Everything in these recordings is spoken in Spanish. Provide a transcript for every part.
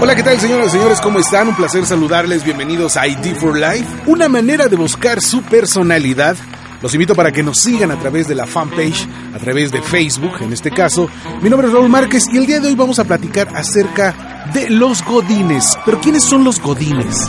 Hola, ¿qué tal señoras y señores? ¿Cómo están? Un placer saludarles. Bienvenidos a ID for Life. Una manera de buscar su personalidad los invito para que nos sigan a través de la fanpage, a través de Facebook en este caso. Mi nombre es Raúl Márquez y el día de hoy vamos a platicar acerca de los godines. Pero ¿quiénes son los godines?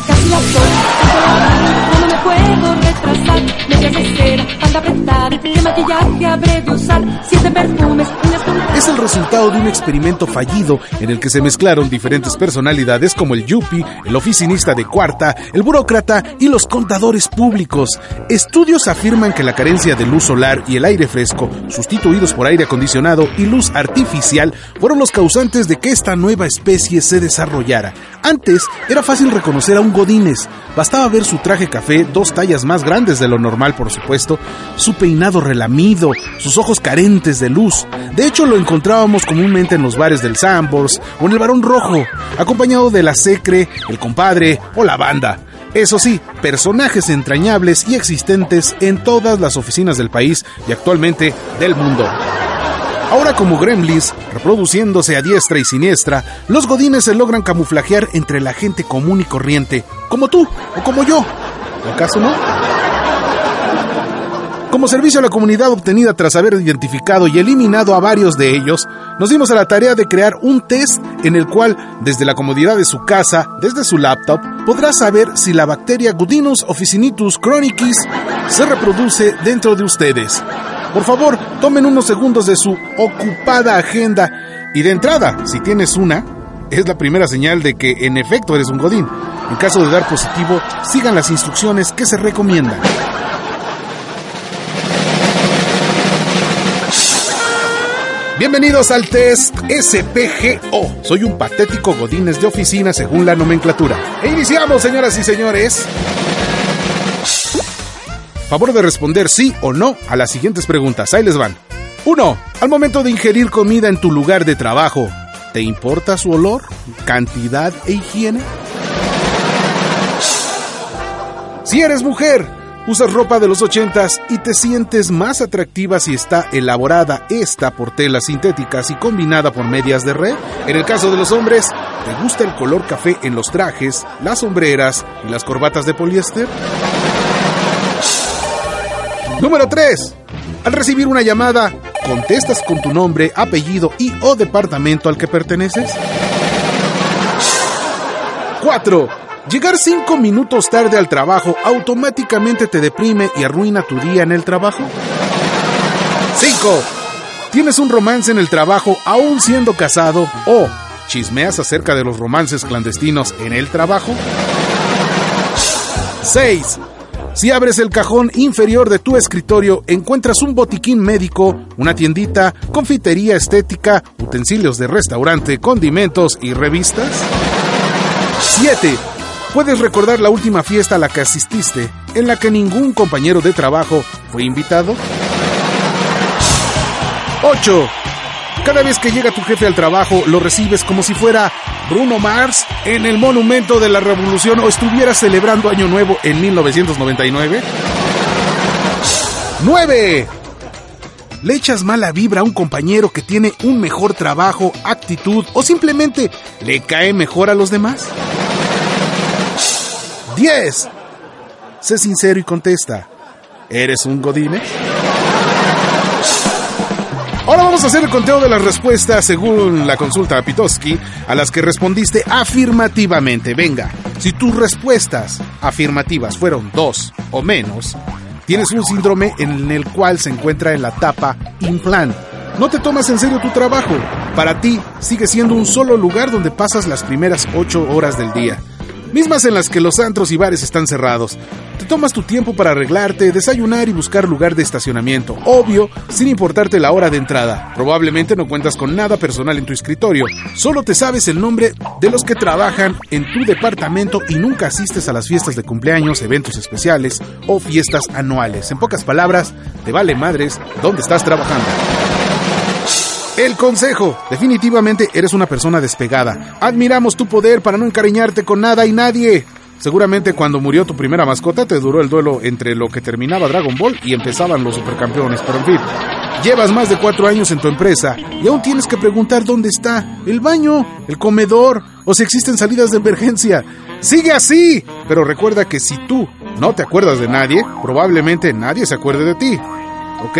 Es el resultado de un experimento fallido en el que se mezclaron diferentes personalidades como el yuppie, el oficinista de cuarta, el burócrata y los contadores públicos. Estudios afirman que la carencia de luz solar y el aire fresco, sustituidos por aire acondicionado y luz artificial, fueron los causantes de que esta nueva especie se desarrollara. Antes era fácil reconocer a un Godínez. Bastaba ver su traje café, dos tallas más grandes de lo normal, por supuesto, su peinado relamido, sus ojos carentes de luz. De hecho, lo encontrábamos comúnmente en los bares del Sambors o en el Barón Rojo, acompañado de la Secre, el compadre o la banda. Eso sí, personajes entrañables y existentes en todas las oficinas del país y actualmente del mundo. Ahora como gremlins, reproduciéndose a diestra y siniestra, los godines se logran camuflajear entre la gente común y corriente, como tú o como yo. ¿Acaso no? Como servicio a la comunidad obtenida tras haber identificado y eliminado a varios de ellos, nos dimos a la tarea de crear un test en el cual, desde la comodidad de su casa, desde su laptop, podrá saber si la bacteria Gudinus officinitus chronicis se reproduce dentro de ustedes. Por favor, tomen unos segundos de su ocupada agenda y de entrada, si tienes una, es la primera señal de que en efecto eres un godín. En caso de dar positivo, sigan las instrucciones que se recomiendan. Bienvenidos al test SPGO. Soy un patético godines de oficina según la nomenclatura. E iniciamos, señoras y señores. Favor de responder sí o no a las siguientes preguntas. Ahí les van. 1. Al momento de ingerir comida en tu lugar de trabajo, ¿te importa su olor, cantidad e higiene? Si eres mujer, usas ropa de los ochentas y te sientes más atractiva si está elaborada esta por telas sintéticas y combinada por medias de red. En el caso de los hombres, ¿te gusta el color café en los trajes, las sombreras y las corbatas de poliéster? Número 3. Al recibir una llamada, ¿contestas con tu nombre, apellido y o departamento al que perteneces? 4. Llegar 5 minutos tarde al trabajo automáticamente te deprime y arruina tu día en el trabajo. 5. ¿Tienes un romance en el trabajo aún siendo casado o chismeas acerca de los romances clandestinos en el trabajo? 6. Si abres el cajón inferior de tu escritorio, encuentras un botiquín médico, una tiendita, confitería estética, utensilios de restaurante, condimentos y revistas. 7. Puedes recordar la última fiesta a la que asististe, en la que ningún compañero de trabajo fue invitado. 8. Cada vez que llega tu jefe al trabajo, lo recibes como si fuera Bruno Mars en el Monumento de la Revolución o estuviera celebrando Año Nuevo en 1999. 9. ¿Le echas mala vibra a un compañero que tiene un mejor trabajo, actitud o simplemente le cae mejor a los demás? 10. Sé sincero y contesta. ¿Eres un godine? Ahora vamos a hacer el conteo de las respuestas según la consulta a Pitoski, a las que respondiste afirmativamente. Venga, si tus respuestas afirmativas fueron dos o menos, tienes un síndrome en el cual se encuentra en la etapa implant. No te tomas en serio tu trabajo. Para ti sigue siendo un solo lugar donde pasas las primeras ocho horas del día. Mismas en las que los antros y bares están cerrados. Te tomas tu tiempo para arreglarte, desayunar y buscar lugar de estacionamiento, obvio, sin importarte la hora de entrada. Probablemente no cuentas con nada personal en tu escritorio, solo te sabes el nombre de los que trabajan en tu departamento y nunca asistes a las fiestas de cumpleaños, eventos especiales o fiestas anuales. En pocas palabras, te vale madres dónde estás trabajando. El consejo. Definitivamente eres una persona despegada. Admiramos tu poder para no encariñarte con nada y nadie. Seguramente cuando murió tu primera mascota te duró el duelo entre lo que terminaba Dragon Ball y empezaban los supercampeones, pero en fin. Llevas más de cuatro años en tu empresa y aún tienes que preguntar dónde está el baño, el comedor o si existen salidas de emergencia. Sigue así, pero recuerda que si tú no te acuerdas de nadie, probablemente nadie se acuerde de ti. ¿Ok?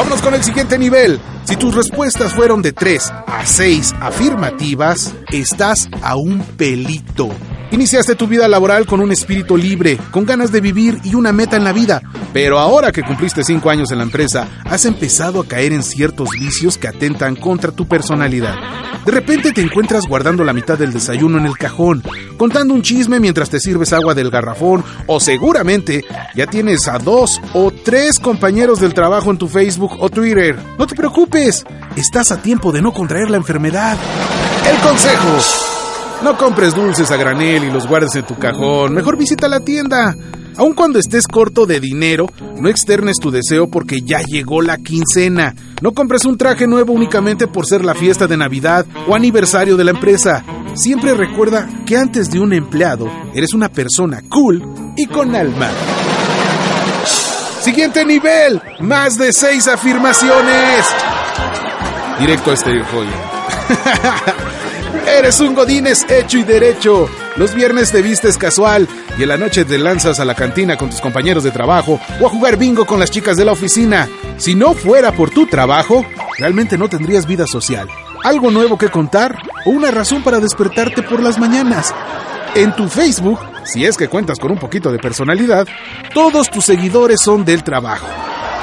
Vámonos con el siguiente nivel. Si tus respuestas fueron de 3 a 6 afirmativas, estás a un pelito. Iniciaste tu vida laboral con un espíritu libre, con ganas de vivir y una meta en la vida, pero ahora que cumpliste 5 años en la empresa, has empezado a caer en ciertos vicios que atentan contra tu personalidad. De repente te encuentras guardando la mitad del desayuno en el cajón, contando un chisme mientras te sirves agua del garrafón, o seguramente ya tienes a dos o tres compañeros del trabajo en tu Facebook o Twitter. No te preocupes, estás a tiempo de no contraer la enfermedad. El consejo. No compres dulces a granel y los guardes en tu cajón. Mejor visita la tienda. Aun cuando estés corto de dinero, no externes tu deseo porque ya llegó la quincena. No compres un traje nuevo únicamente por ser la fiesta de Navidad o aniversario de la empresa. Siempre recuerda que antes de un empleado, eres una persona cool y con alma. Siguiente nivel, más de seis afirmaciones. Directo a este joya. Eres un godines hecho y derecho. Los viernes te vistes casual y en la noche te lanzas a la cantina con tus compañeros de trabajo o a jugar bingo con las chicas de la oficina. Si no fuera por tu trabajo, realmente no tendrías vida social. Algo nuevo que contar o una razón para despertarte por las mañanas. En tu Facebook, si es que cuentas con un poquito de personalidad, todos tus seguidores son del trabajo.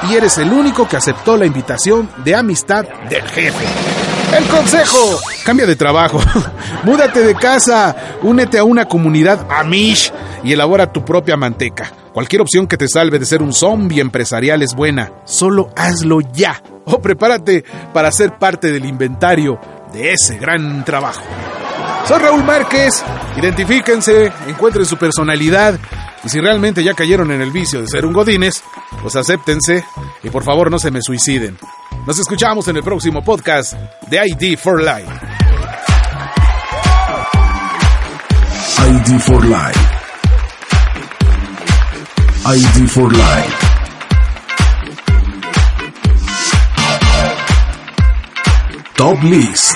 Y eres el único que aceptó la invitación de amistad del jefe. El consejo. Cambia de trabajo. Múdate de casa. Únete a una comunidad Amish y elabora tu propia manteca. Cualquier opción que te salve de ser un zombie empresarial es buena. Solo hazlo ya. O prepárate para ser parte del inventario de ese gran trabajo. Soy Raúl Márquez. Identifíquense, encuentren su personalidad. Y si realmente ya cayeron en el vicio de ser un Godines, pues acéptense y por favor no se me suiciden. Nos escuchamos en el próximo podcast de ID for Life. ID for Life. ID for Life. Top List.